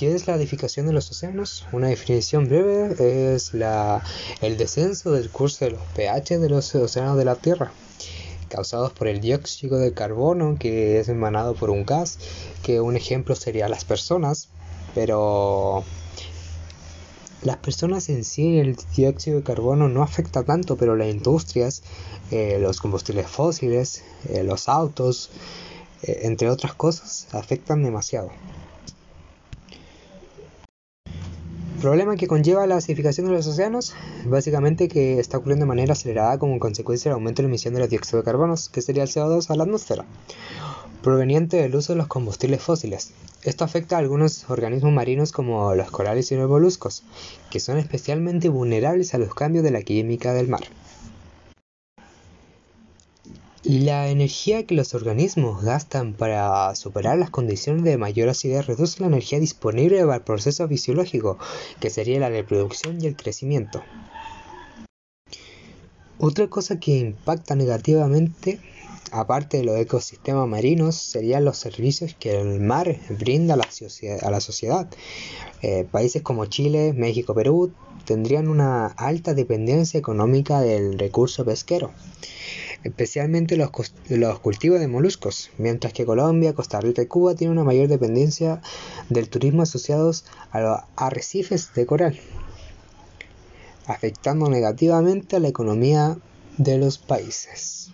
¿Qué es la edificación de los océanos? Una definición breve es la, el descenso del curso de los pH de los océanos de la Tierra, causados por el dióxido de carbono que es emanado por un gas, que un ejemplo sería las personas, pero las personas en sí el dióxido de carbono no afecta tanto, pero las industrias, eh, los combustibles fósiles, eh, los autos, eh, entre otras cosas, afectan demasiado. Problema que conlleva la acidificación de los océanos, básicamente que está ocurriendo de manera acelerada como consecuencia del aumento de la emisión de los dióxido de carbono, que sería el CO2 a la atmósfera, proveniente del uso de los combustibles fósiles. Esto afecta a algunos organismos marinos como los corales y los moluscos, que son especialmente vulnerables a los cambios de la química del mar. La energía que los organismos gastan para superar las condiciones de mayor acidez reduce la energía disponible para el proceso fisiológico, que sería la reproducción y el crecimiento. Otra cosa que impacta negativamente, aparte de los ecosistemas marinos, serían los servicios que el mar brinda a la, sociedad. Eh, países como Chile, México, Perú tendrían una alta dependencia económica del recurso pesquero especialmente los, cultivos de moluscos, mientras que Colombia, Costa Rica y Cuba tienen una mayor dependencia del turismo asociados a los arrecifes de coral, afectando negativamente a la economía de los países.